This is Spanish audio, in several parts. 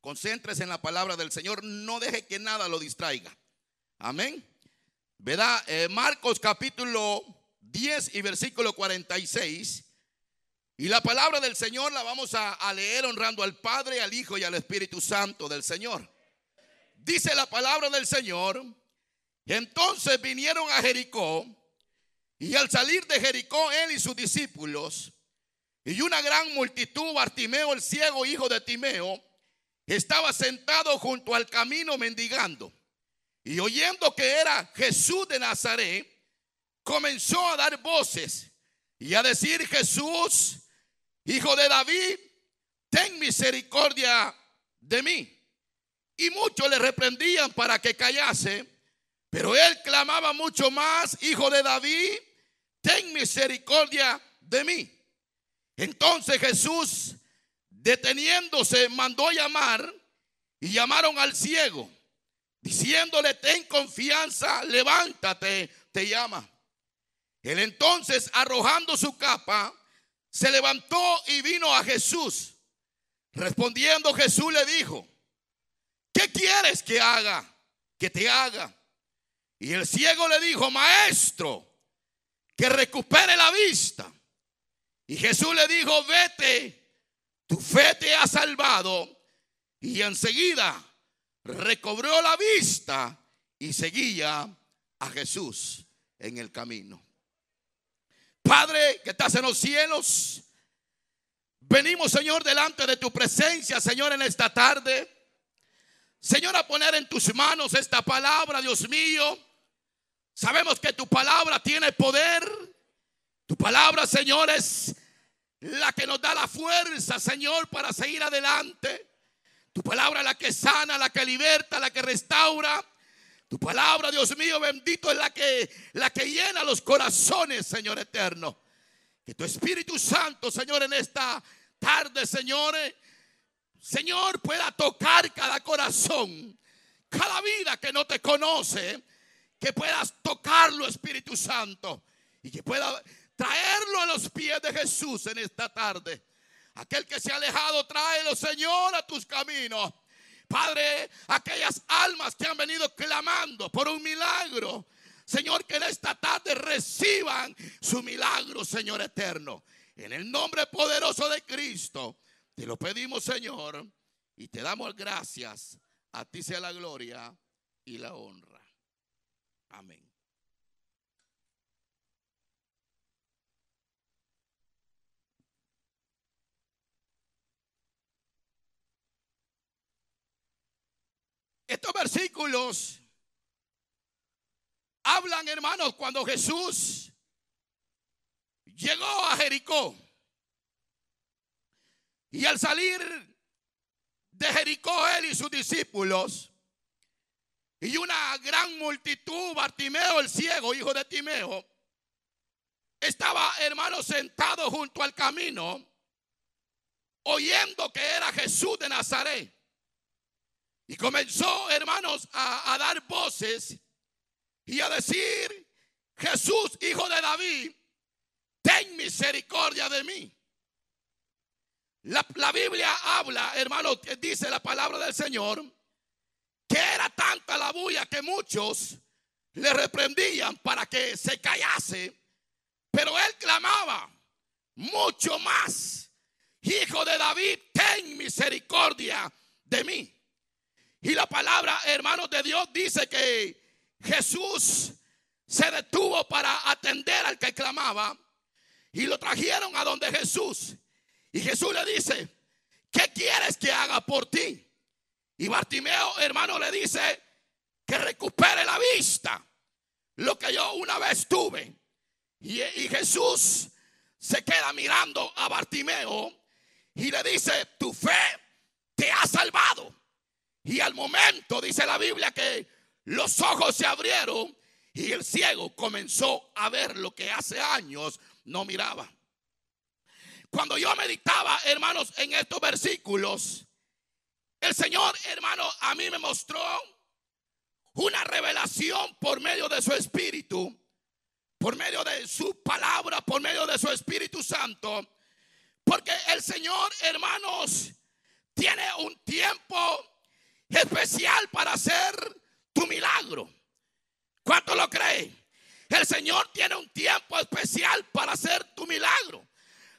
concéntrese en la palabra del Señor, no deje que nada lo distraiga. Amén. ¿Verdad? Eh, Marcos capítulo 10 y versículo 46. Y la palabra del Señor la vamos a, a leer honrando al Padre, al Hijo y al Espíritu Santo del Señor. Dice la palabra del Señor. Entonces vinieron a Jericó. Y al salir de Jericó, él y sus discípulos, y una gran multitud, Bartimeo el ciego, hijo de Timeo, estaba sentado junto al camino mendigando. Y oyendo que era Jesús de Nazaret, comenzó a dar voces y a decir, Jesús, hijo de David, ten misericordia de mí. Y muchos le reprendían para que callase, pero él clamaba mucho más, hijo de David, ten misericordia de mí. Entonces Jesús, deteniéndose, mandó llamar y llamaron al ciego, diciéndole, ten confianza, levántate, te llama. Él entonces, arrojando su capa, se levantó y vino a Jesús. Respondiendo Jesús le dijo, ¿qué quieres que haga? Que te haga. Y el ciego le dijo, maestro, que recupere la vista. Y Jesús le dijo, vete, tu fe te ha salvado. Y enseguida recobró la vista y seguía a Jesús en el camino. Padre que estás en los cielos, venimos Señor delante de tu presencia, Señor, en esta tarde. Señor, a poner en tus manos esta palabra, Dios mío Sabemos que tu palabra tiene poder. Tu palabra, Señor, es la que nos da la fuerza, Señor, para seguir adelante. Tu palabra la que sana, la que liberta, la que restaura. Tu palabra, Dios mío, bendito, es la que, la que llena los corazones, Señor eterno. Que tu Espíritu Santo, Señor, en esta tarde, Señor, Señor, pueda tocar cada corazón, cada vida que no te conoce que puedas tocarlo, Espíritu Santo, y que pueda traerlo a los pies de Jesús en esta tarde. Aquel que se ha alejado, tráelo, Señor, a tus caminos. Padre, aquellas almas que han venido clamando por un milagro. Señor, que en esta tarde reciban su milagro, Señor eterno. En el nombre poderoso de Cristo, te lo pedimos, Señor, y te damos gracias. A ti sea la gloria y la honra. Amén. Estos versículos hablan, hermanos, cuando Jesús llegó a Jericó. Y al salir de Jericó, él y sus discípulos, y una gran multitud, Bartimeo el ciego, hijo de Timeo, estaba, hermano, sentado junto al camino, oyendo que era Jesús de Nazaret. Y comenzó, hermanos, a, dar voces y a decir, Jesús, hijo de David, ten misericordia de mí. La, Biblia habla, hermano, dice la palabra del Señor, que era tanta la bulla que muchos le reprendían para que se callase, pero él clamaba mucho más, hijo de David, ten misericordia de mí. Y la palabra, hermanos de Dios, dice que Jesús se detuvo para atender al que clamaba y lo trajeron a donde Jesús. Y Jesús le dice, ¿qué quieres que haga por ti? Y Bartimeo, hermano, le dice que recupere la vista. Lo que yo una vez tuve. Y, Jesús se queda mirando a Bartimeo y le dice, tu fe te ha salvado. Y al momento dice la Biblia que los ojos se abrieron y el ciego comenzó a ver lo que hace años no miraba. Cuando yo meditaba, hermanos, en estos versículos, el Señor, hermano, a mí me mostró una revelación por medio de su Espíritu, por medio de su palabra, por medio de su Espíritu Santo. Porque el Señor, hermanos, tiene un tiempo especial para hacer tu milagro. ¿Cuánto lo cree? El Señor tiene un tiempo especial para hacer tu milagro.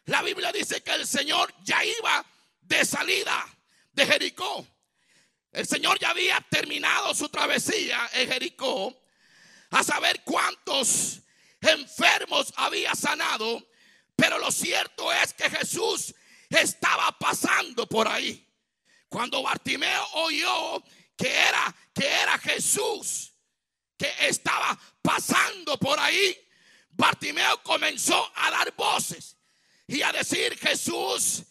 La Biblia dice que el Señor ya iba de salida de Jericó. El Señor ya había terminado su travesía en Jericó a saber cuántos enfermos había sanado, pero lo cierto es que Jesús estaba pasando por ahí. Cuando Bartimeo oyó que era que era Jesús que estaba pasando por ahí, Bartimeo comenzó a dar voces y a decir, Jesús,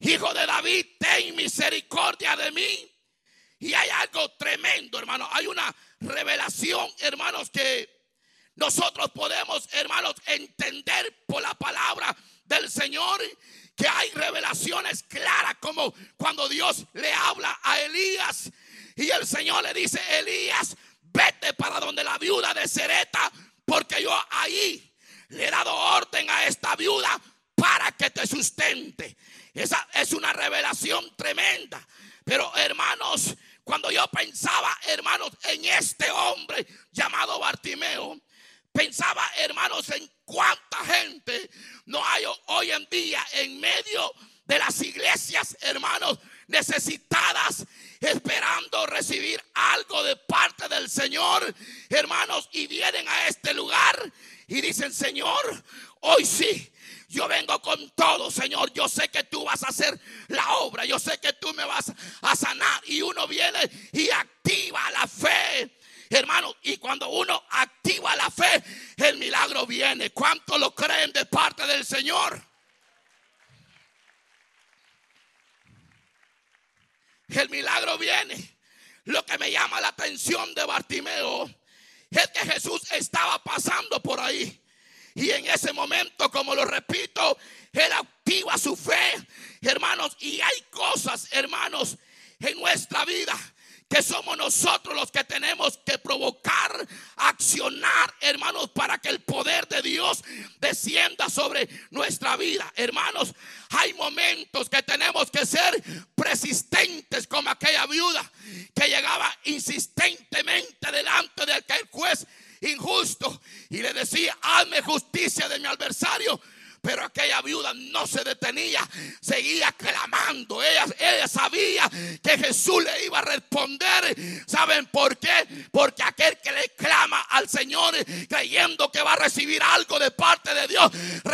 hijo de David, ten misericordia de mí. Y hay algo tremendo, hermano. Hay una revelación, hermanos, que nosotros podemos, hermanos, entender por la palabra del Señor que hay revelaciones claras como cuando Dios le habla a Elías y el Señor le dice, Elías, vete para donde la viuda de Sereta, porque yo ahí le he dado orden a esta viuda para que te sustente. Esa es una revelación tremenda. Pero hermanos, cuando yo pensaba, hermanos, en este hombre llamado Bartimeo, pensaba, hermanos, en cuánta gente no hay hoy en día en medio de las iglesias, hermanos, necesitadas, esperando recibir algo de parte del Señor, hermanos, y vienen a este lugar y dicen, Señor, hoy sí. Yo vengo con todo, Señor. Yo sé que tú vas a hacer la obra. Yo sé que tú me vas a sanar. Y uno viene y activa la fe. Hermano, y cuando uno activa la fe, el milagro viene. ¿Cuánto lo creen de parte del Señor? el milagro viene. Lo que me llama la atención de Bartimeo es que Jesús estaba pasando por ahí. Y en ese momento, como lo repito, Él activa su fe, hermanos. Y hay cosas, hermanos, en nuestra vida que somos nosotros los que tenemos sobre nuestra vida. Hermanos, hay momentos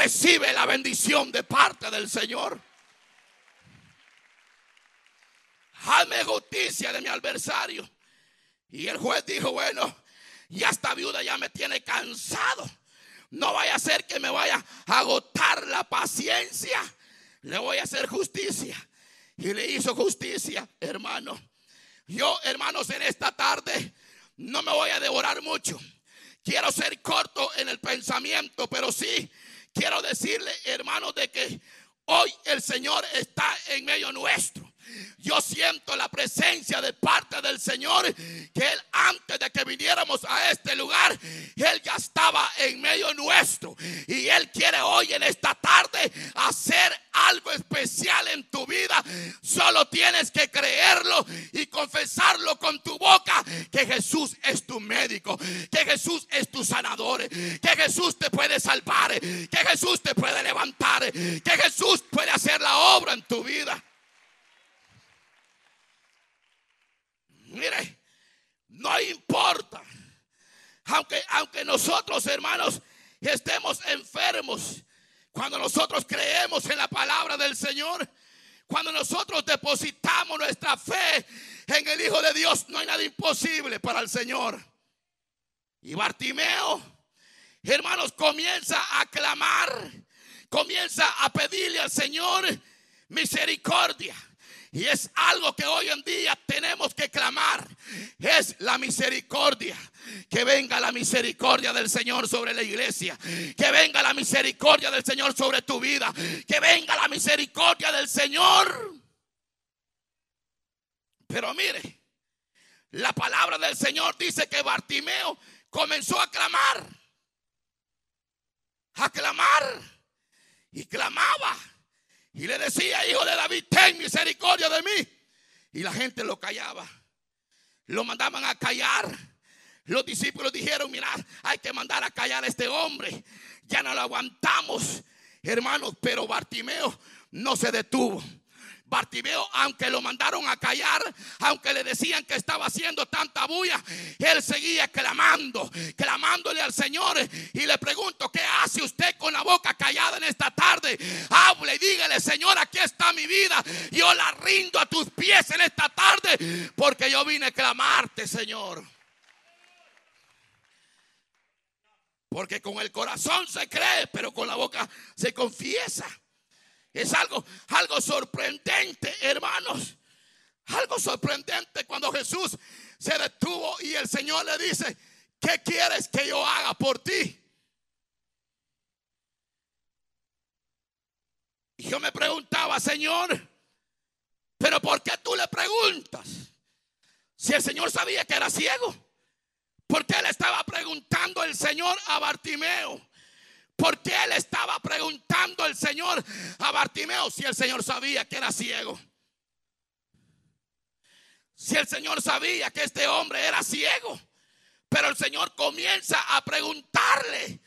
recibe la bendición de parte del Señor. Hazme justicia de mi adversario. Y el juez dijo, bueno, ya esta viuda ya me tiene cansado. No vaya a ser que me vaya a agotar la paciencia. Le voy a hacer justicia. Y le hizo justicia, hermano. Yo, hermanos, en esta tarde no me voy a devorar mucho. Quiero ser corto en el pensamiento, pero sí quiero decirle, hermanos, de que hoy el Señor está en medio nuestro. Yo siento la presencia de parte del Señor que Él antes de que viniéramos a este lugar, Él ya estaba en medio nuestro. Y Él quiere hoy en esta tarde hacer algo especial en tu vida. Solo tienes que creerlo y confesarlo con tu boca que Jesús es tu médico, que Jesús es tu sanador, que Jesús te puede salvar, que Jesús te puede levantar, que Jesús puede hacer la obra en tu vida. Mire, no importa. Aunque, aunque nosotros, hermanos, estemos enfermos, cuando nosotros creemos en la palabra del Señor, cuando nosotros depositamos nuestra fe en el Hijo de Dios, no hay nada imposible para el Señor. Y Bartimeo, hermanos, comienza a clamar, comienza a pedirle al Señor misericordia. Y es algo que hoy en día tenemos que clamar. Es la misericordia. Que venga la misericordia del Señor sobre la iglesia. Que venga la misericordia del Señor sobre tu vida. Que venga la misericordia del Señor. Pero mire, la palabra del Señor dice que Bartimeo comenzó a clamar. A clamar. Y clamaba. Y le decía, hijo de David, ten misericordia de mí. Y la gente lo callaba. Lo mandaban a callar. Los discípulos dijeron, mirad, hay que mandar a callar a este hombre. Ya no lo aguantamos, hermanos. Pero Bartimeo no se detuvo. Bartimeo, aunque lo mandaron a callar, aunque le decían que estaba haciendo tanta bulla, él seguía clamando, clamándole al Señor. Y le pregunto, ¿qué hace usted con la boca callada en esta tarde? Hable y dígale, Señor, aquí está mi vida. Yo la rindo a tus pies en esta tarde, porque yo vine a clamarte, Señor. Porque con el corazón se cree, pero con la boca se confiesa. Es algo, algo sorprendente, hermanos. Algo sorprendente cuando Jesús se detuvo y el Señor le dice, ¿qué quieres que yo haga por ti? Y yo me preguntaba, Señor, pero ¿por qué tú le preguntas? Si el Señor sabía que era ciego, ¿por qué le estaba preguntando el Señor a Bartimeo? Porque él estaba preguntando al Señor a Bartimeo si el Señor sabía que era ciego. Si el Señor sabía que este hombre era ciego. Pero el Señor comienza a preguntarle.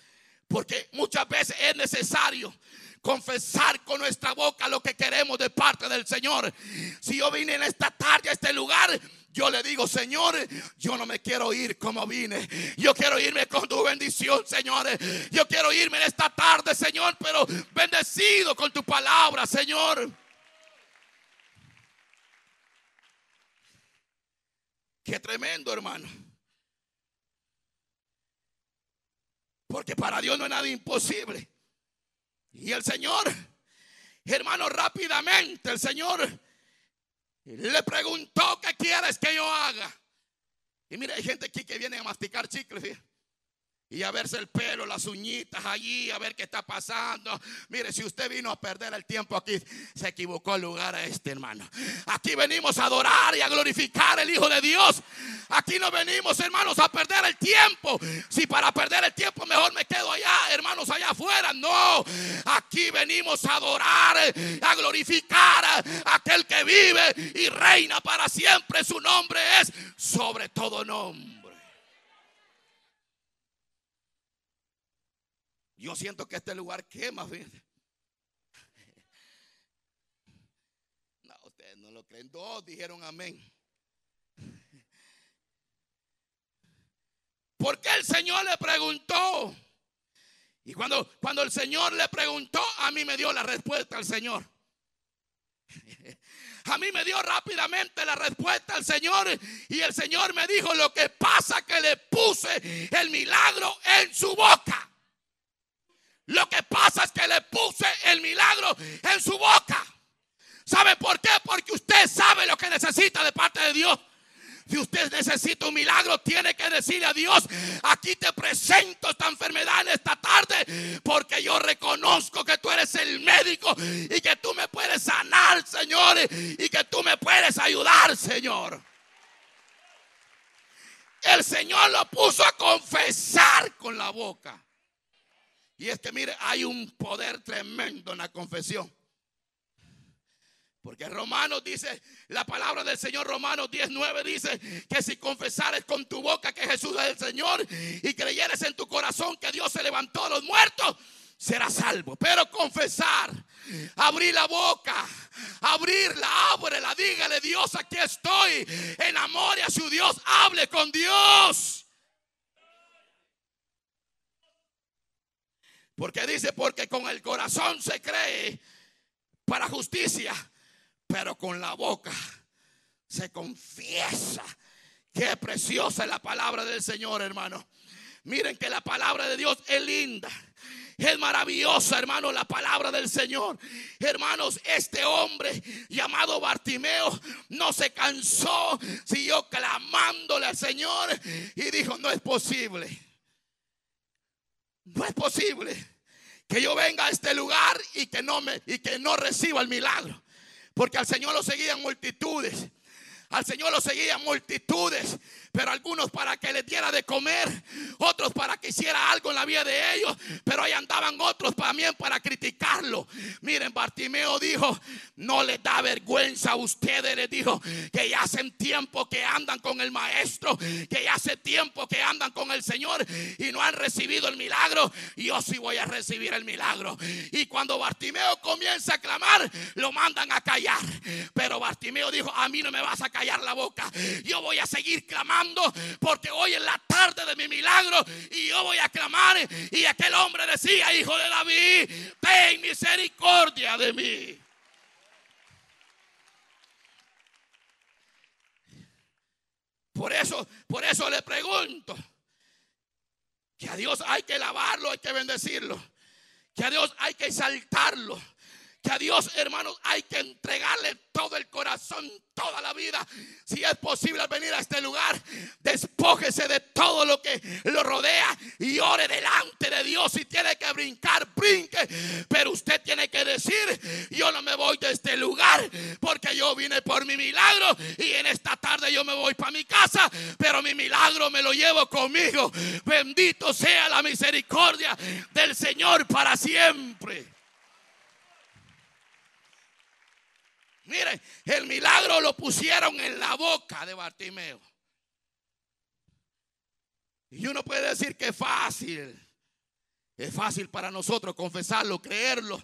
Porque muchas veces es necesario confesar con nuestra boca lo que queremos de parte del Señor. Si yo vine en esta tarde a este lugar yo le digo, Señor, yo no me quiero ir como vine. Yo quiero irme con tu bendición, Señor. Yo quiero irme en esta tarde, Señor, pero bendecido con tu palabra, Señor. Qué tremendo, hermano. Porque para Dios no es nada imposible. Y el Señor, hermano, rápidamente, el Señor le preguntó, ¿qué quieres que yo haga? Y mira, hay gente aquí que viene a masticar chicles y a verse el pelo, las uñitas allí, a ver qué está pasando. Mire, si usted vino a perder el tiempo aquí, se equivocó el lugar a este hermano. Aquí venimos a adorar y a glorificar el Hijo de Dios. Aquí no venimos, hermanos, a perder el tiempo. Si para perder el tiempo mejor me quedo allá, hermanos, allá afuera. No, aquí venimos a adorar, a glorificar a aquel que vive y reina para siempre. Su nombre es sobre todo nombre. Yo siento que este lugar quema. No, ustedes no lo creen. Dos dijeron amén. Porque el Señor le preguntó. Y cuando, cuando el Señor le preguntó, a mí me dio la respuesta al Señor. A mí me dio rápidamente la respuesta al Señor y el Señor me dijo lo que pasa que le puse el milagro en su boca. Lo que pasa es que le puse el milagro en su boca. ¿Sabe por qué? Porque usted sabe lo que necesita de parte de Dios. Si usted necesita un milagro, tiene que decirle a Dios, aquí te presento esta enfermedad en esta tarde, porque yo reconozco que tú eres el médico y que tú me puedes sanar, Señor, y que tú me puedes ayudar, Señor. El Señor lo puso a confesar con la boca. Y es que mire, hay un poder tremendo en la confesión. Porque Romanos dice, la palabra del Señor Romanos 19 dice que si confesares con tu boca que Jesús es el Señor y creyeres en tu corazón que Dios se levantó a los muertos, serás salvo. Pero confesar, abrir la boca, abrirla, ábrela, dígale Dios, aquí estoy, enamore a su Dios, hable con Dios. Porque dice, porque con el corazón se cree para justicia, pero con la boca se confiesa. Qué preciosa es la palabra del Señor, hermano. Miren que la palabra de Dios es linda. Es maravillosa, hermano, la palabra del Señor. Hermanos, este hombre llamado Bartimeo no se cansó, siguió clamándole al Señor y dijo, no es posible. No es posible que yo venga a este lugar y que no me y que no reciba el milagro. Porque al Señor lo seguían multitudes. Al Señor lo seguían multitudes, pero algunos para que les diera de comer, otros para que hiciera algo en la vida de ellos, pero ahí andaban otros también para criticarlo. Miren, Bartimeo dijo, no les da vergüenza a ustedes, les dijo, que ya hacen tiempo que andan con el maestro, que ya hace tiempo que andan con el Señor y no han recibido el milagro, yo sí voy a recibir el milagro. Y cuando Bartimeo comienza a clamar, lo mandan a callar. Pero Bartimeo dijo, a mí no me vas a callar la boca. Yo voy a seguir clamando porque hoy es la tarde de mi milagro y yo voy a clamar. Y aquel hombre decía, hijo de David, ten misericordia de mí. Por eso, por eso le pregunto que a Dios hay que lavarlo, hay que bendecirlo, que a Dios hay que exaltarlo, que a Dios, hermanos, hay que entregarle todo el corazón, toda la vida. Si es posible venir a este lugar, despójese de todo lo que lo rodea y ore delante de Dios. Si tiene que brincar, brinque. Pero usted tiene que decir, yo no me voy de este lugar porque yo vine por mi milagro y en esta tarde yo me voy para mi casa, pero mi milagro me lo llevo conmigo. Bendito sea la misericordia del Señor para siempre. Mire, el milagro lo pusieron en la boca de Bartimeo. Y uno puede decir que es fácil. Es fácil para nosotros confesarlo, creerlo.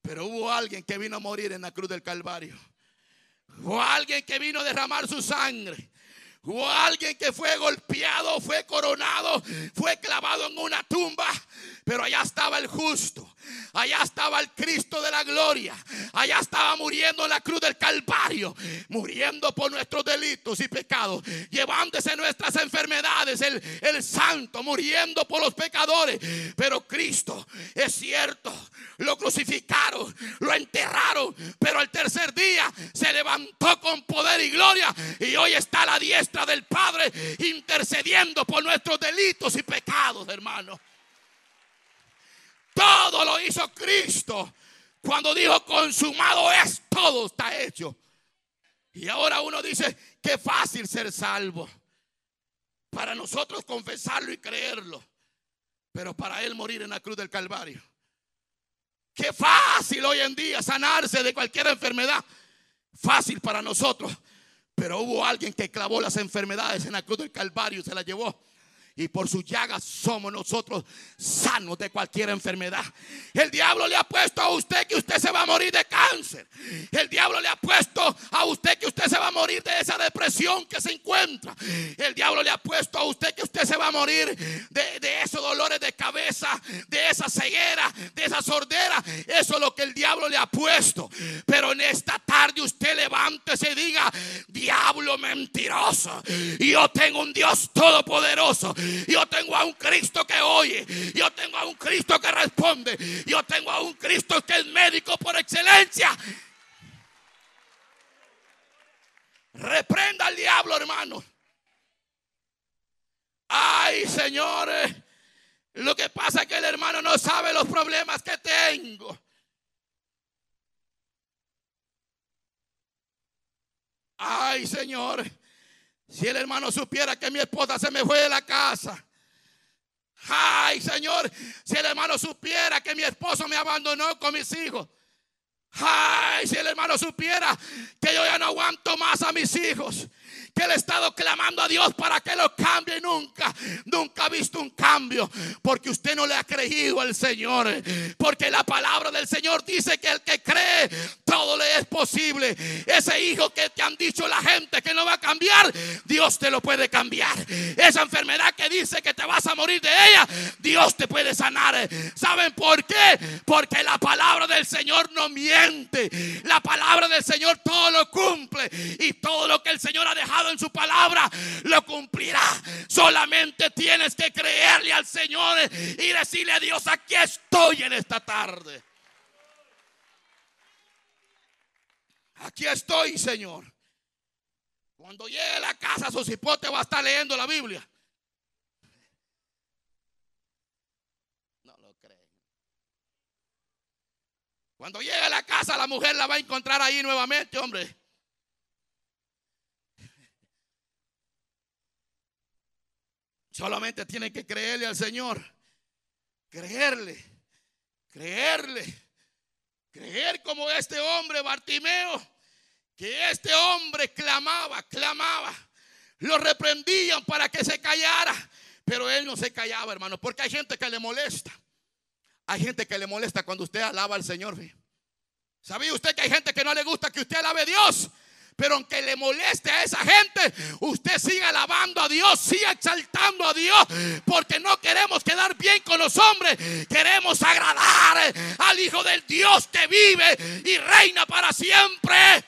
Pero hubo alguien que vino a morir en la cruz del Calvario. Hubo alguien que vino a derramar su sangre. Hubo alguien que fue golpeado, fue coronado, fue clavado en una tumba. Pero allá estaba el justo. Allá estaba el Cristo de la gloria. Allá estaba muriendo en la cruz del Calvario. Muriendo por nuestros delitos y pecados. Llevándose nuestras enfermedades. El, el santo muriendo por los pecadores. Pero Cristo es cierto. Lo crucificaron. Lo enterraron. Pero el tercer día se levantó con poder y gloria. Y hoy está a la diestra del Padre. Intercediendo por nuestros delitos y pecados, hermano. Todo lo hizo Cristo. Cuando dijo consumado es, todo está hecho. Y ahora uno dice, qué fácil ser salvo. Para nosotros confesarlo y creerlo. Pero para Él morir en la cruz del Calvario. Qué fácil hoy en día sanarse de cualquier enfermedad. Fácil para nosotros. Pero hubo alguien que clavó las enfermedades en la cruz del Calvario y se las llevó y por sus llagas somos nosotros sanos de cualquier enfermedad. El diablo le ha puesto usted que usted se va a morir de cáncer. El diablo le ha puesto a usted que usted se va a morir de esa depresión que se encuentra. El diablo le ha puesto a usted que usted se va a morir de, esos dolores de cabeza, de esa ceguera, de esa sordera. Eso es lo que el diablo le ha puesto. Pero en esta tarde usted levántese y diga, diablo mentiroso. Yo tengo un Dios todopoderoso yo tengo a un Cristo que oye. Yo tengo a un Cristo que responde. Yo tengo a un Cristo que es médico por excelencia. Reprenda al diablo, hermano. Ay, señores. Lo que pasa es que el hermano no sabe los problemas que tengo. Ay, señor. Si el hermano supiera que mi esposa se me fue de la casa. Ay, Señor, si el hermano supiera que mi esposo me abandonó con mis hijos. Ay, si el hermano supiera que yo ya no aguanto más a mis hijos que él ha estado clamando a Dios para que lo cambie nunca, nunca ha visto un cambio, porque usted no le ha creído al Señor, porque la palabra del Señor dice que el que cree, todo le es posible. Ese hijo que te han dicho la gente que no va a cambiar, Dios te lo puede cambiar. Esa enfermedad que dice que te vas a morir de ella, Dios te puede sanar. ¿Saben por qué? Porque la palabra del Señor no miente. La palabra del Señor todo lo cumple y todo lo que el Señor ha dejado en su palabra, lo cumplirá. Solamente tienes que creerle al Señor y decirle a Dios, aquí estoy en esta tarde. Aquí estoy, Señor. Cuando llegue a la casa, su cipote va a estar leyendo la Biblia. No lo creen. Cuando llegue a la casa, la mujer la va a encontrar ahí nuevamente, hombre. Solamente tiene que creerle al Señor. Creerle. Creerle. Creer como este hombre Bartimeo. Que este hombre clamaba, clamaba. Lo reprendían para que se callara. Pero él no se callaba, hermano. Porque hay gente que le molesta. Hay gente que le molesta cuando usted alaba al Señor. ¿Sabía usted que hay gente que no le gusta que usted alabe a Dios? Pero aunque le moleste a esa gente, usted siga alabando a Dios, siga exaltando a Dios, porque no queremos quedar bien con los hombres, queremos agradar al Hijo del Dios que vive y reina para siempre.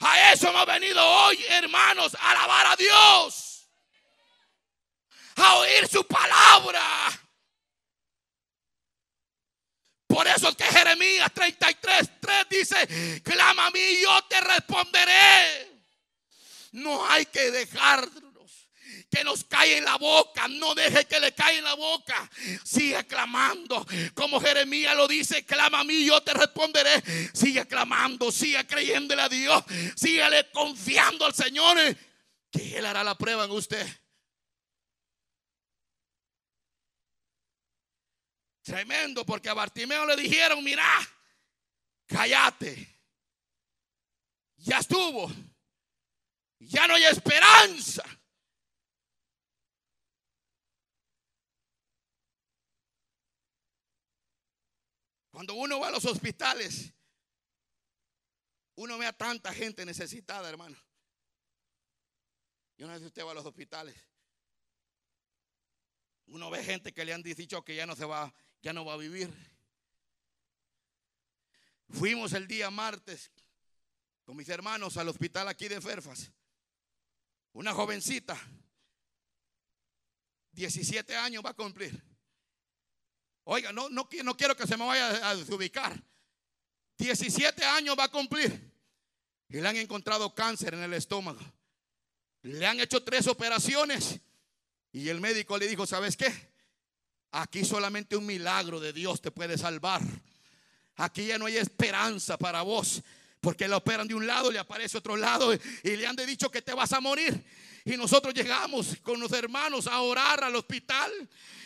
A eso hemos venido hoy, hermanos, a alabar a Dios, a oír su palabra. Por eso es que Jeremías 33, 3 dice, clama a mí y yo te responderé. No hay que dejarnos que nos cae en la boca. No deje que le caiga en la boca. Sigue clamando. Como Jeremías lo dice, clama a mí, yo te responderé. Sigue clamando, sigue creyéndole a Dios. Sigue confiando al Señor. Que Él hará la prueba en usted. Tremendo, porque a Bartimeo le dijeron, mira, cállate. Ya estuvo. Ya no hay esperanza. Cuando uno va a los hospitales, uno ve a tanta gente necesitada, hermano. Yo no sé si usted va a los hospitales. Uno ve gente que le han dicho que ya no se va, ya no va a vivir. Fuimos el día martes con mis hermanos al hospital aquí de Ferfas. Una jovencita, 17 años va a cumplir. Oiga, no, no, quiero que se me vaya a desubicar. 17 años va a cumplir. Y le han encontrado cáncer en el estómago. Le han hecho tres operaciones. Y el médico le dijo, ¿sabes qué? Aquí solamente un milagro de Dios te puede salvar. Aquí ya no hay esperanza para vos. Porque le operan de un lado, le aparece otro lado y le han dicho que te vas a morir. Y nosotros llegamos con los hermanos a orar al hospital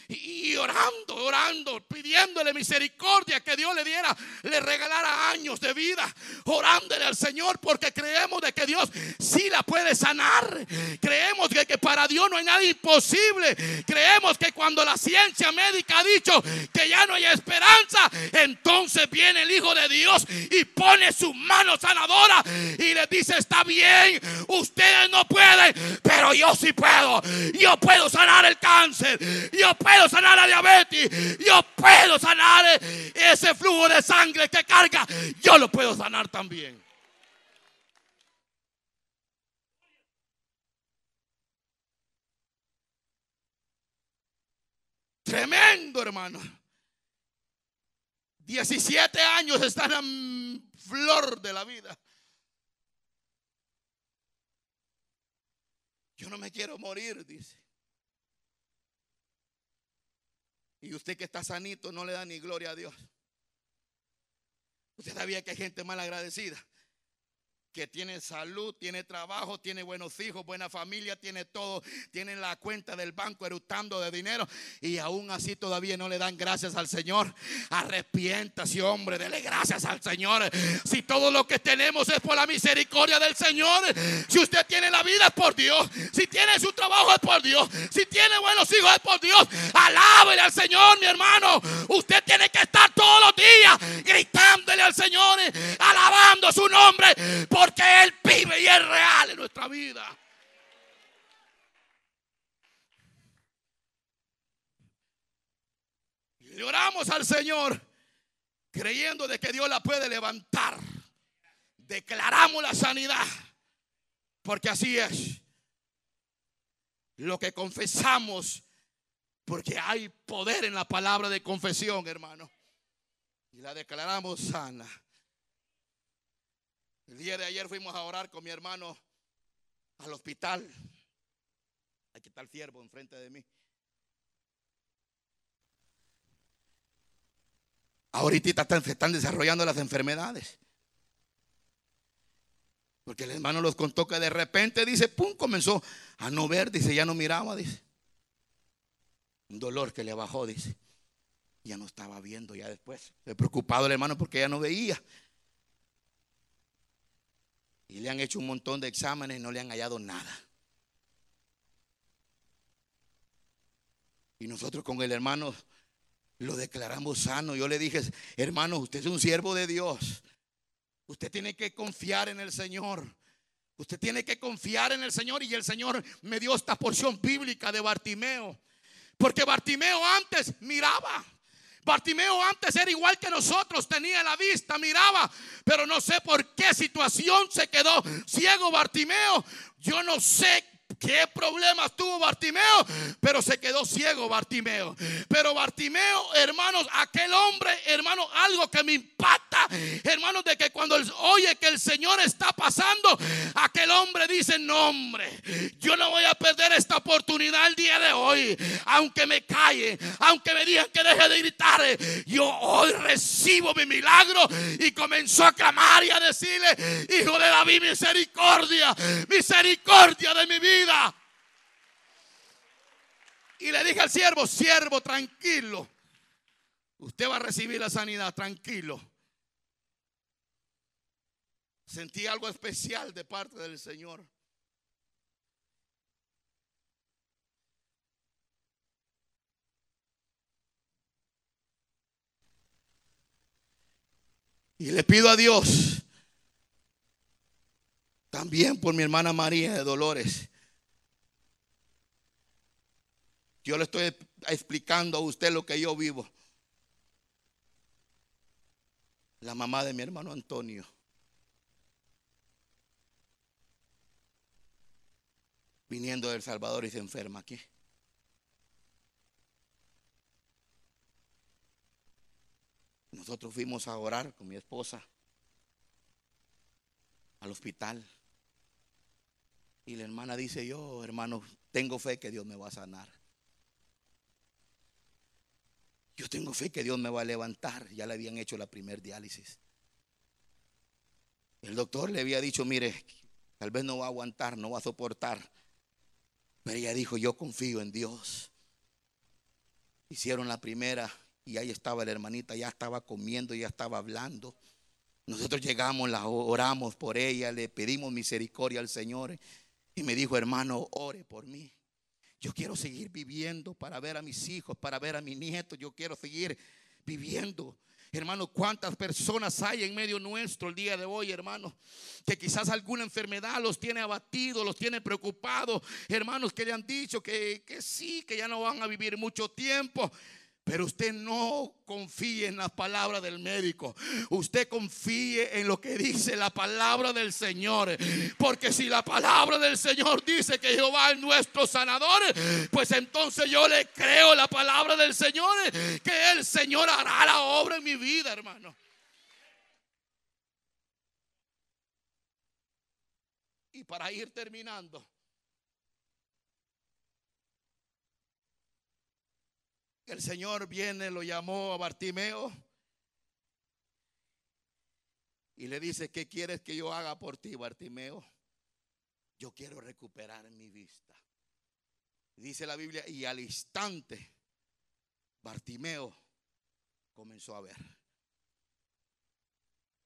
y orando, orando, pidiéndole misericordia que Dios le diera, le regalara años de vida, orándole al Señor porque creemos de que Dios sí la puede sanar. Creemos que, que para Dios no hay nada imposible. Creemos que cuando la ciencia médica ha dicho que ya no hay esperanza, entonces viene el Hijo de Dios y pone su mano sanadora y le dice, está bien, ustedes no pueden, pero yo sí puedo. Yo puedo sanar el cáncer. Yo puedo sanar la diabetes. Yo puedo sanar ese flujo de sangre que carga. Yo lo puedo sanar también. Tremendo, hermano. 17 años están en flor de la vida. Yo no me quiero morir, dice. Y usted que está sanito no le da ni gloria a Dios. Usted sabía que hay gente mal agradecida que tiene salud, tiene trabajo, tiene buenos hijos, buena familia, tiene todo, tiene la cuenta del banco eructando de dinero y aún así todavía no le dan gracias al Señor. Arrepiéntase, hombre, dele gracias al Señor. Si todo lo que tenemos es por la misericordia del Señor, si usted tiene la vida es por Dios, si tiene su trabajo es por Dios, si tiene buenos hijos es por Dios, alábele al Señor, mi hermano. Usted tiene que estar todos los días gritándole al Señor, alabando su nombre. Por porque Él vive y es real en nuestra vida. Y oramos al Señor creyendo de que Dios la puede levantar. Declaramos la sanidad, porque así es. Lo que confesamos, porque hay poder en la palabra de confesión, hermano. Y la declaramos sana. El día de ayer fuimos a orar con mi hermano al hospital. Aquí está el ciervo enfrente de mí. Ahorita están, se están desarrollando las enfermedades. Porque el hermano los contó que de repente, dice, pum, comenzó a no ver, dice, ya no miraba, dice. Un dolor que le bajó, dice. Ya no estaba viendo, ya después. Preocupado el hermano porque ya no veía. Y le han hecho un montón de exámenes y no le han hallado nada. Y nosotros con el hermano lo declaramos sano. Yo le dije, hermano, usted es un siervo de Dios. Usted tiene que confiar en el Señor. Usted tiene que confiar en el Señor y el Señor me dio esta porción bíblica de Bartimeo. Porque Bartimeo antes miraba. Bartimeo antes era igual que nosotros, tenía la vista, miraba, pero no sé por qué situación se quedó ciego Bartimeo. Yo no sé ¿Qué problemas tuvo Bartimeo? Pero se quedó ciego Bartimeo. Pero Bartimeo, hermanos, aquel hombre, hermano, algo que me impacta, hermanos, de que cuando oye que el Señor está pasando, aquel hombre dice, no hombre, yo no voy a perder esta oportunidad el día de hoy. Aunque me calle, aunque me digan que deje de gritar, yo hoy recibo mi milagro. Y comenzó a clamar y a decirle, hijo de David, misericordia, misericordia de mi vida. Y le dije al siervo, siervo, tranquilo. Usted va a recibir la sanidad, tranquilo. Sentí algo especial de parte del Señor. Y le pido a Dios, también por mi hermana María de Dolores, Yo le estoy explicando a usted lo que yo vivo. La mamá de mi hermano Antonio. Viniendo del Salvador y se enferma aquí. Nosotros fuimos a orar con mi esposa al hospital. Y la hermana dice, yo hermano, tengo fe que Dios me va a sanar. Yo tengo fe que Dios me va a levantar. Ya le habían hecho la primer diálisis. El doctor le había dicho, mire, tal vez no va a aguantar, no va a soportar. Pero ella dijo, yo confío en Dios. Hicieron la primera y ahí estaba la hermanita, ya estaba comiendo, ya estaba hablando. Nosotros llegamos, la oramos por ella, le pedimos misericordia al Señor y me dijo, hermano, ore por mí. Yo quiero seguir viviendo para ver a mis hijos, para ver a mi nieto. Yo quiero seguir viviendo. Hermano, cuántas personas hay en medio nuestro el día de hoy, hermano, que quizás alguna enfermedad los tiene abatidos, los tiene preocupados. Hermanos que le han dicho que, que sí, que ya no van a vivir mucho tiempo. Pero usted no confíe en la palabra del médico. Usted confíe en lo que dice la palabra del Señor. Porque si la palabra del Señor dice que Jehová es nuestro sanador, pues entonces yo le creo la palabra del Señor, que el Señor hará la obra en mi vida, hermano. Y para ir terminando. El Señor viene, lo llamó a Bartimeo y le dice, ¿qué quieres que yo haga por ti, Bartimeo? Yo quiero recuperar mi vista. Dice la Biblia, y al instante Bartimeo comenzó a ver.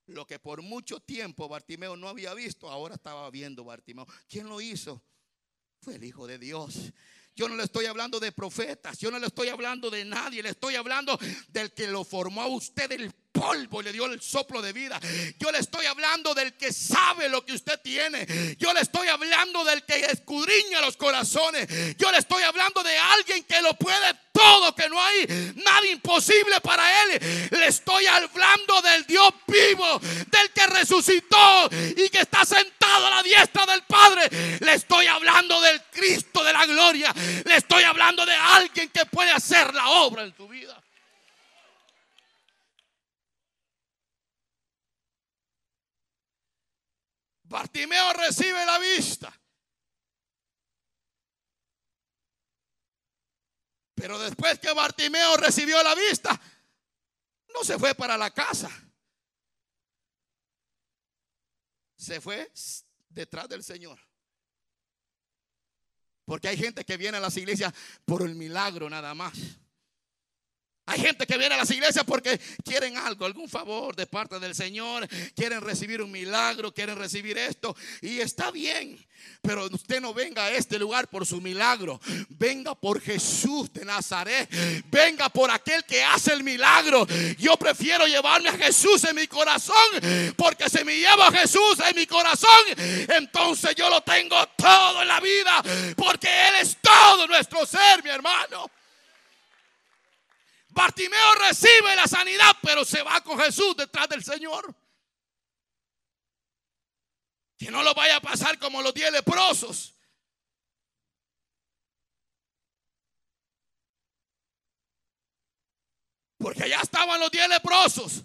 Lo que por mucho tiempo Bartimeo no había visto, ahora estaba viendo Bartimeo. ¿Quién lo hizo? Fue el Hijo de Dios. Yo no le estoy hablando de profetas, yo no le estoy hablando de nadie, le estoy hablando del que lo formó a usted el polvo y le dio el soplo de vida. Yo le estoy hablando del que sabe lo que usted tiene. Yo le estoy hablando del que escudriña los corazones. Yo le estoy hablando de alguien que lo puede todo, que no hay nada imposible para él. Le estoy hablando del Dios vivo, del que resucitó y que está sentado a la diestra del Padre. Le estoy hablando del Cristo de la gloria. Le estoy hablando de alguien que puede hacer la obra en tu vida. Bartimeo recibe la vista. Pero después que Bartimeo recibió la vista, no se fue para la casa. Se fue detrás del Señor. Porque hay gente que viene a las iglesias por el milagro nada más. Hay gente que viene a las iglesias porque quieren algo, algún favor de parte del Señor, quieren recibir un milagro, quieren recibir esto. Y está bien, pero usted no venga a este lugar por su milagro, venga por Jesús de Nazaret, venga por aquel que hace el milagro. Yo prefiero llevarme a Jesús en mi corazón, porque si me llevo a Jesús en mi corazón, entonces yo lo tengo todo en la vida, porque Él es todo nuestro ser, mi hermano. Bartimeo recibe la sanidad, pero se va con Jesús detrás del Señor. Que no lo vaya a pasar como los diez leprosos. Porque allá estaban los diez leprosos.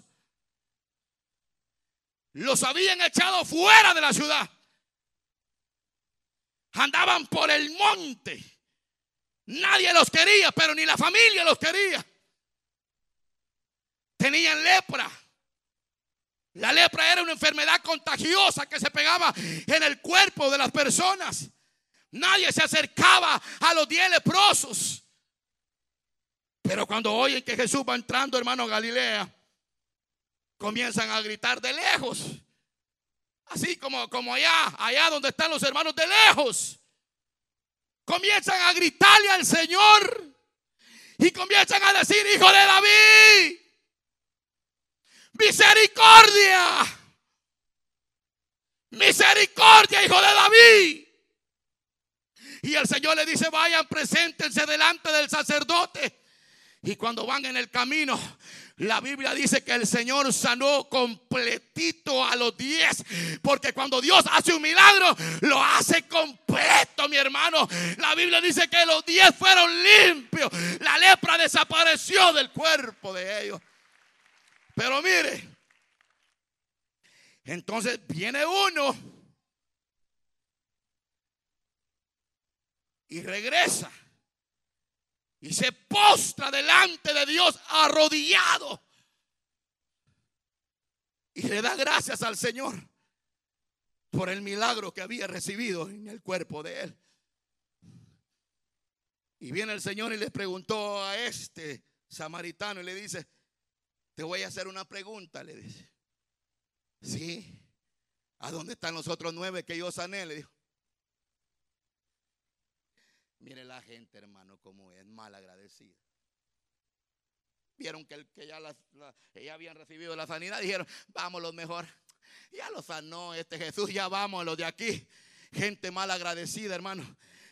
Los habían echado fuera de la ciudad. Andaban por el monte. Nadie los quería, pero ni la familia los quería tenían lepra. La lepra era una enfermedad contagiosa que se pegaba en el cuerpo de las personas. Nadie se acercaba a los diez leprosos. Pero cuando oyen que Jesús va entrando, hermano, Galilea, comienzan a gritar de lejos. Así como, como allá, allá donde están los hermanos de lejos. Comienzan a gritarle al Señor. Y comienzan a decir, hijo de David, Misericordia. Misericordia, hijo de David. Y el Señor le dice, vayan, preséntense delante del sacerdote. Y cuando van en el camino, la Biblia dice que el Señor sanó completito a los diez. Porque cuando Dios hace un milagro, lo hace completo, mi hermano. La Biblia dice que los diez fueron limpios. La lepra desapareció del cuerpo de ellos. Pero mire, entonces viene uno y regresa y se postra delante de Dios arrodillado y le da gracias al Señor por el milagro que había recibido en el cuerpo de él. Y viene el Señor y le preguntó a este samaritano y le dice, te voy a hacer una pregunta, le dice. Sí. ¿A dónde están los otros nueve que yo sané? Le dijo. Mire la gente, hermano, como es mal agradecida. Vieron que, que ya, ya habían recibido la sanidad. Dijeron, vamos los mejor. Ya lo sanó este Jesús, ya vamos los de aquí. Gente mal agradecida, hermano.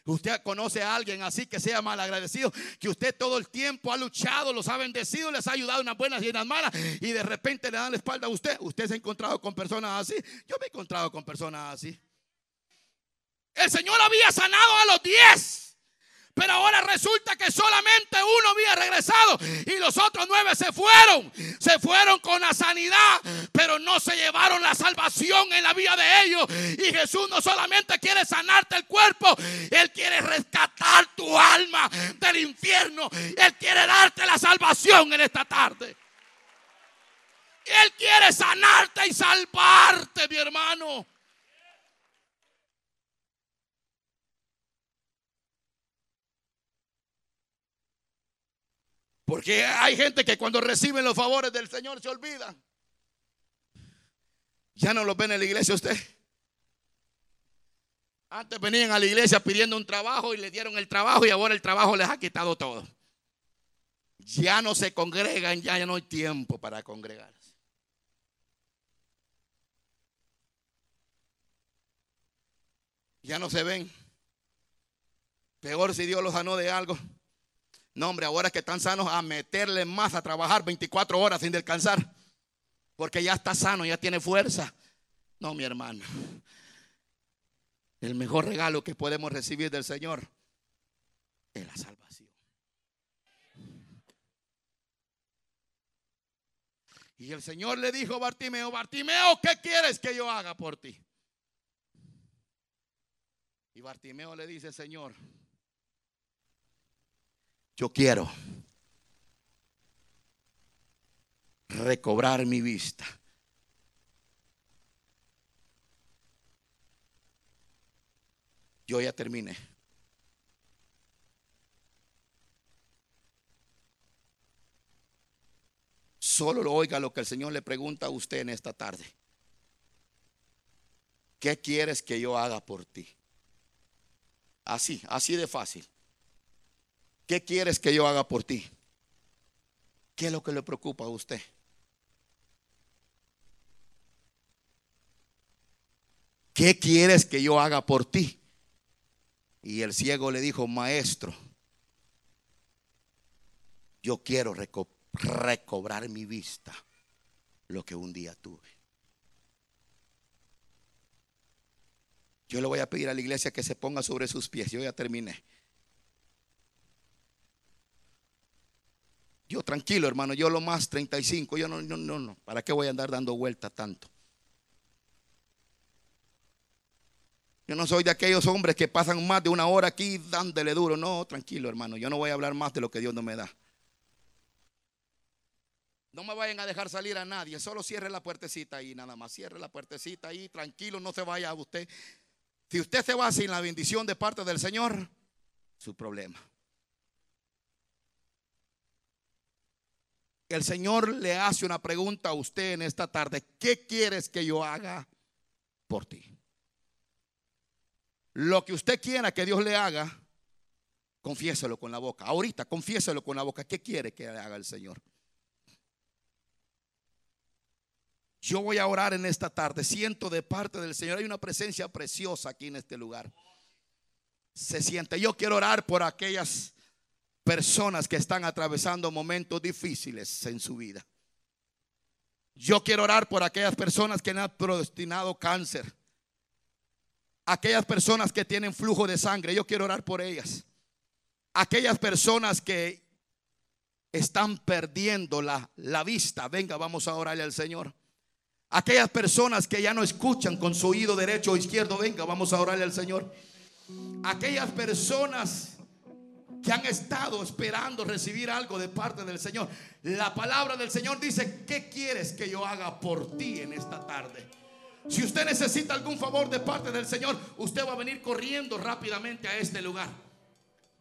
Usted conoce a alguien así que sea mal agradecido, que usted todo el tiempo ha luchado, los ha bendecido, les ha ayudado en las buenas y en las malas, y de repente le dan la espalda a usted. Usted se ha encontrado con personas así. Yo me he encontrado con personas así. El Señor había sanado a los diez. Pero ahora resulta que solamente uno había regresado y los otros nueve se fueron. Se fueron con la sanidad, pero no se llevaron la salvación en la vida de ellos. Y Jesús no solamente quiere sanarte el cuerpo, Él quiere rescatar tu alma del infierno. Él quiere darte la salvación en esta tarde. Él quiere sanarte y salvarte, mi hermano. Porque hay gente que cuando reciben los favores del Señor se olvidan. Ya no los ven en la iglesia usted. Antes venían a la iglesia pidiendo un trabajo y le dieron el trabajo y ahora el trabajo les ha quitado todo. Ya no se congregan, ya, ya no hay tiempo para congregarse. Ya no se ven. Peor si Dios los sanó de algo. No, hombre, ahora que están sanos, a meterle más a trabajar 24 horas sin descansar. Porque ya está sano, ya tiene fuerza. No, mi hermano. El mejor regalo que podemos recibir del Señor es la salvación. Y el Señor le dijo a Bartimeo, Bartimeo, ¿qué quieres que yo haga por ti? Y Bartimeo le dice, Señor, yo quiero recobrar mi vista. Yo ya terminé. Solo lo oiga lo que el Señor le pregunta a usted en esta tarde. ¿Qué quieres que yo haga por ti? Así, así de fácil. ¿Qué quieres que yo haga por ti? ¿Qué es lo que le preocupa a usted? ¿qué quieres que yo haga por ti? Y el ciego le dijo, maestro, yo quiero recobrar mi vista, lo que un día tuve. Yo le voy a pedir a la iglesia que se ponga sobre sus pies. Yo ya terminé. Yo tranquilo, hermano, yo lo más 35, yo no, no, no, no. ¿Para qué voy a andar dando vuelta tanto? Yo no soy de aquellos hombres que pasan más de una hora aquí dándole duro. No, tranquilo, hermano. Yo no voy a hablar más de lo que Dios no me da. No me vayan a dejar salir a nadie. Solo cierre la puertecita ahí, nada más. Cierre la puertecita ahí, tranquilo, no se vaya a usted. Si usted se va sin la bendición de parte del Señor, su problema. El Señor le hace una pregunta a usted en esta tarde. ¿Qué quieres que yo haga por ti? Lo que usted quiera que Dios le haga, confiéselo con la boca. Ahorita, confiéselo con la boca. ¿Qué quiere que le haga el Señor? Yo voy a orar en esta tarde. Siento de parte del Señor. Hay una presencia preciosa aquí en este lugar. Se siente. Yo quiero orar por aquellas personas que están atravesando momentos difíciles en su vida. Yo quiero orar por aquellas personas que han predestinado cáncer aquellas personas que tienen flujo de sangre, yo quiero orar por ellas. Aquellas personas que están perdiendo la, la vista, venga, vamos a orarle al Señor. Aquellas personas que ya no escuchan con su oído derecho o izquierdo, venga, vamos a orarle al Señor. Aquellas personas que han estado esperando recibir algo de parte del Señor. La palabra del Señor dice, ¿qué quieres que yo haga por ti en esta tarde? Si usted necesita algún favor de parte del Señor, usted va a venir corriendo rápidamente a este lugar.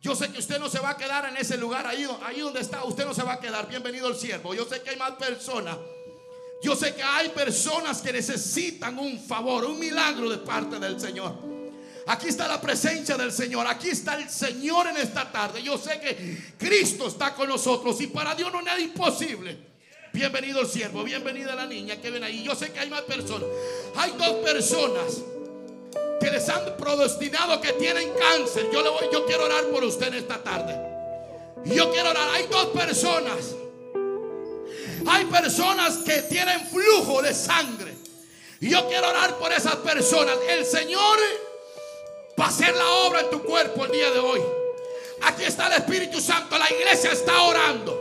Yo sé que usted no se va a quedar en ese lugar, ahí, ahí donde está, usted no se va a quedar. Bienvenido al siervo. Yo sé que hay más personas. Yo sé que hay personas que necesitan un favor, un milagro de parte del Señor. Aquí está la presencia del Señor. Aquí está el Señor en esta tarde. Yo sé que Cristo está con nosotros y para Dios no es imposible. Bienvenido siervo, bienvenida la niña que ven ahí. Yo sé que hay más personas. Hay dos personas que les han predestinado que tienen cáncer. Yo, le voy, yo quiero orar por usted en esta tarde. Yo quiero orar. Hay dos personas. Hay personas que tienen flujo de sangre. Yo quiero orar por esas personas. El Señor va a hacer la obra en tu cuerpo el día de hoy. Aquí está el Espíritu Santo. La iglesia está orando.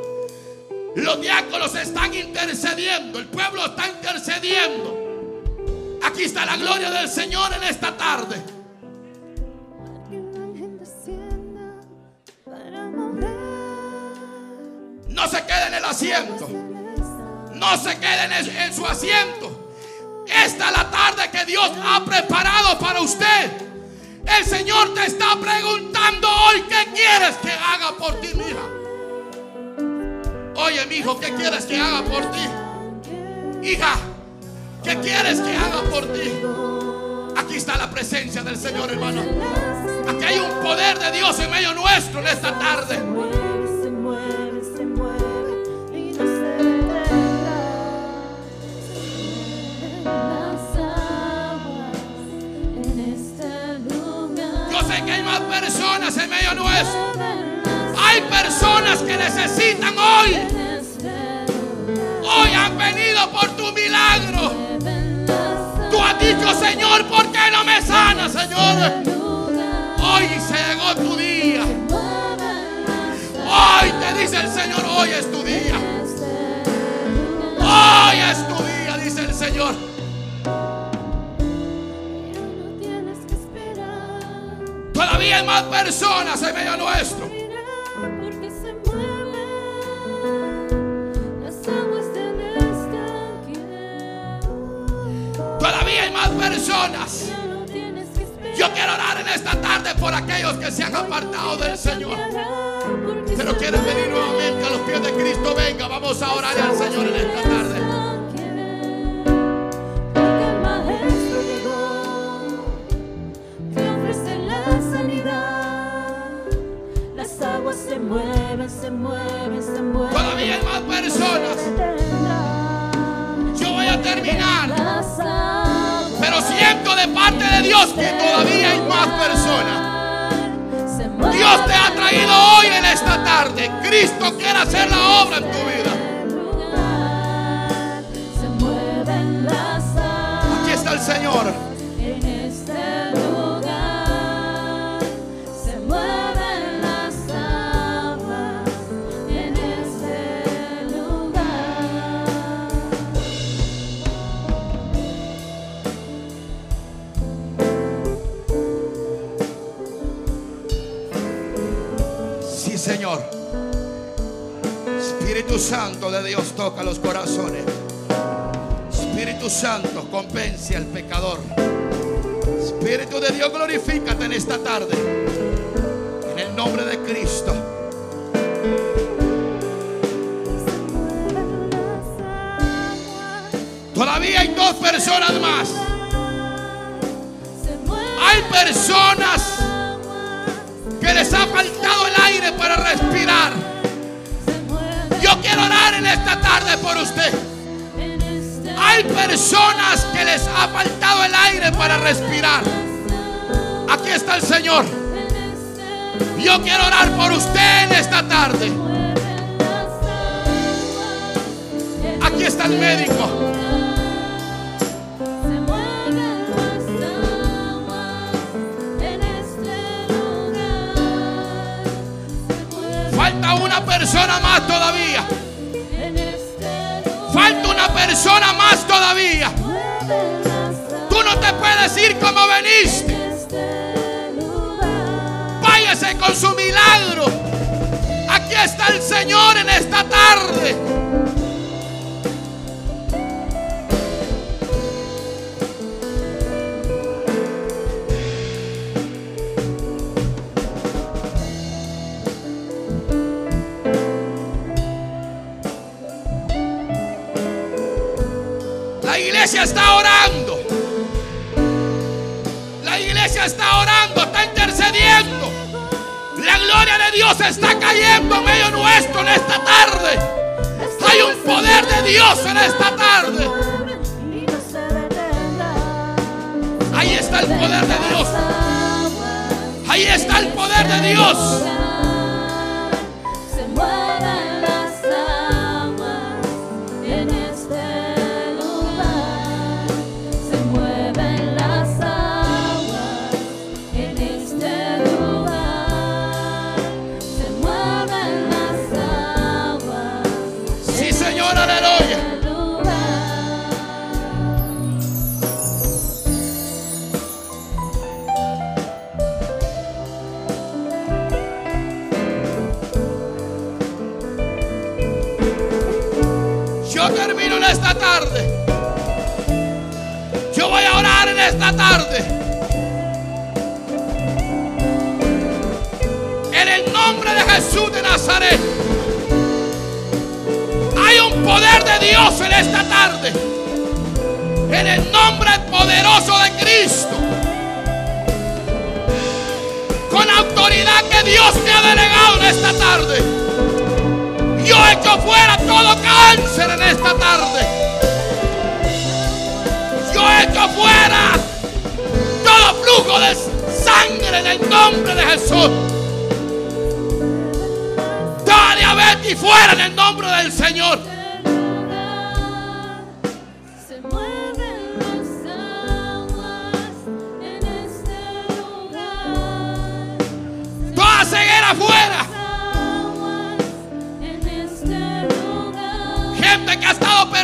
Los diáconos están intercediendo. El pueblo está intercediendo. Aquí está la gloria del Señor en esta tarde. No se quede en el asiento. No se quede en, su asiento. Esta es la tarde que Dios ha preparado para usted. El Señor te está preguntando hoy qué quieres que haga por ti, hija. Oye, mi hijo, ¿qué quieres que haga por ti? Hija, ¿qué quieres que haga por ti? Aquí está la presencia del Señor, hermano. Aquí hay un poder de Dios en medio nuestro en esta tarde. Personas en medio nuestro. Hay personas que necesitan hoy. Hoy han venido por tu milagro. Tú has dicho, Señor, ¿por qué no me sana, Señor? Hoy se llegó tu día. Hoy te dice el Señor, hoy es tu día. Hoy es tu día, dice el Señor. Todavía hay más personas en medio nuestro. Todavía hay más personas. Yo quiero orar en esta tarde por aquellos que se han apartado del Señor. Pero quieren venir nuevamente a los pies de Cristo. Venga, vamos a orar al Señor Todavía hay más personas. Yo voy a terminar. Pero siento de parte de Dios que todavía hay más personas. Dios te ha traído hoy en esta tarde. Cristo quiere hacer la obra en tu vida. Aquí está el Señor. Espíritu Santo de Dios toca los corazones. Espíritu Santo convence al pecador. Espíritu de Dios glorifícate en esta tarde. En el nombre de Cristo. Todavía hay dos personas más. Hay personas que les ha faltado el aire para respirar. En esta tarde por usted. Hay personas que les ha faltado el aire para respirar. Aquí está el Señor. Yo quiero orar por usted en esta tarde. Aquí está el médico. Falta una persona más todavía. Persona más todavía. Tú no te puedes ir como veniste. Váyase con su milagro. Aquí está el Señor en esta tarde. Está orando. La iglesia está orando, está intercediendo. La gloria de Dios está cayendo en medio nuestro en esta tarde. Hay un poder de Dios en esta tarde. Ahí está el poder de Dios. Ahí está el poder de Dios.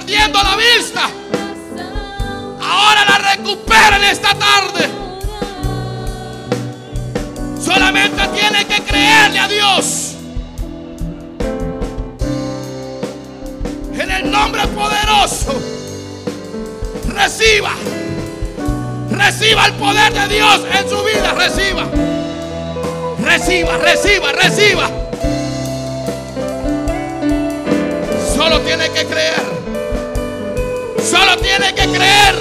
Perdiendo la vista. Ahora la recupera en esta tarde. Solamente tiene que creerle a Dios. En el nombre poderoso. Reciba. Reciba el poder de Dios en su vida. Reciba. Reciba, reciba, reciba. Solo tiene que creer. Solo tiene que creer.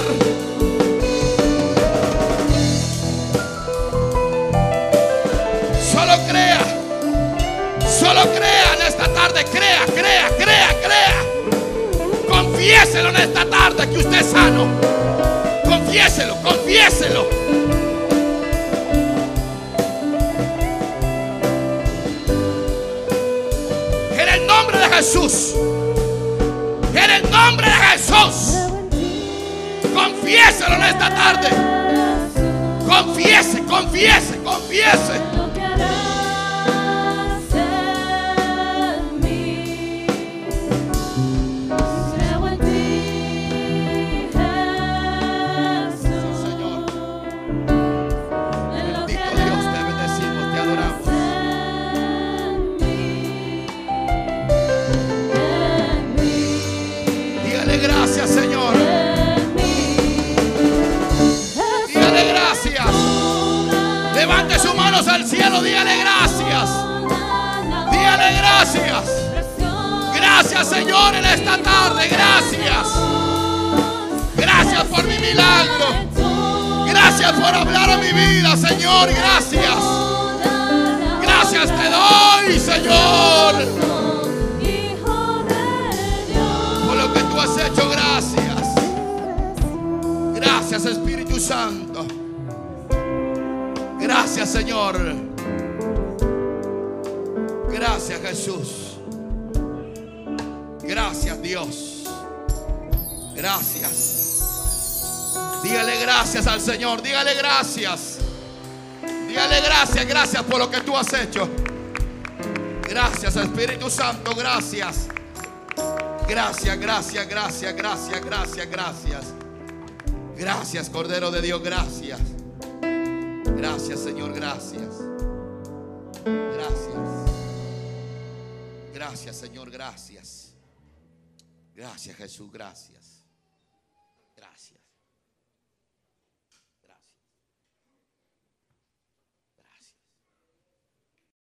Solo crea. Solo crea en esta tarde. Crea, crea, crea, crea. Confiéselo en esta tarde que usted es sano. Confiéselo, confiéselo. En el nombre de Jesús. Nombre de Jesús. Confiéselo en esta tarde. Confiese, confiese, confiese. Señor. Dígale gracias. Levante sus manos al cielo. Dígale gracias. Dígale gracias. Gracias, Señor, en esta tarde. Gracias. Gracias por mi milagro. Gracias por hablar a mi vida, Señor. Gracias. Gracias te doy, Señor. Espíritu Santo. Gracias, Señor. Gracias, Jesús. Gracias, Dios. Gracias. Dígale gracias al Señor. Dígale gracias. Dígale gracias, gracias por lo que tú has hecho. Gracias, Espíritu Santo. Gracias. Gracias, gracias, gracias, gracias, gracias, gracias. Gracias, Cordero de Dios, gracias. Gracias, Señor, gracias. Gracias. Gracias, Señor, gracias. Gracias, Jesús, gracias.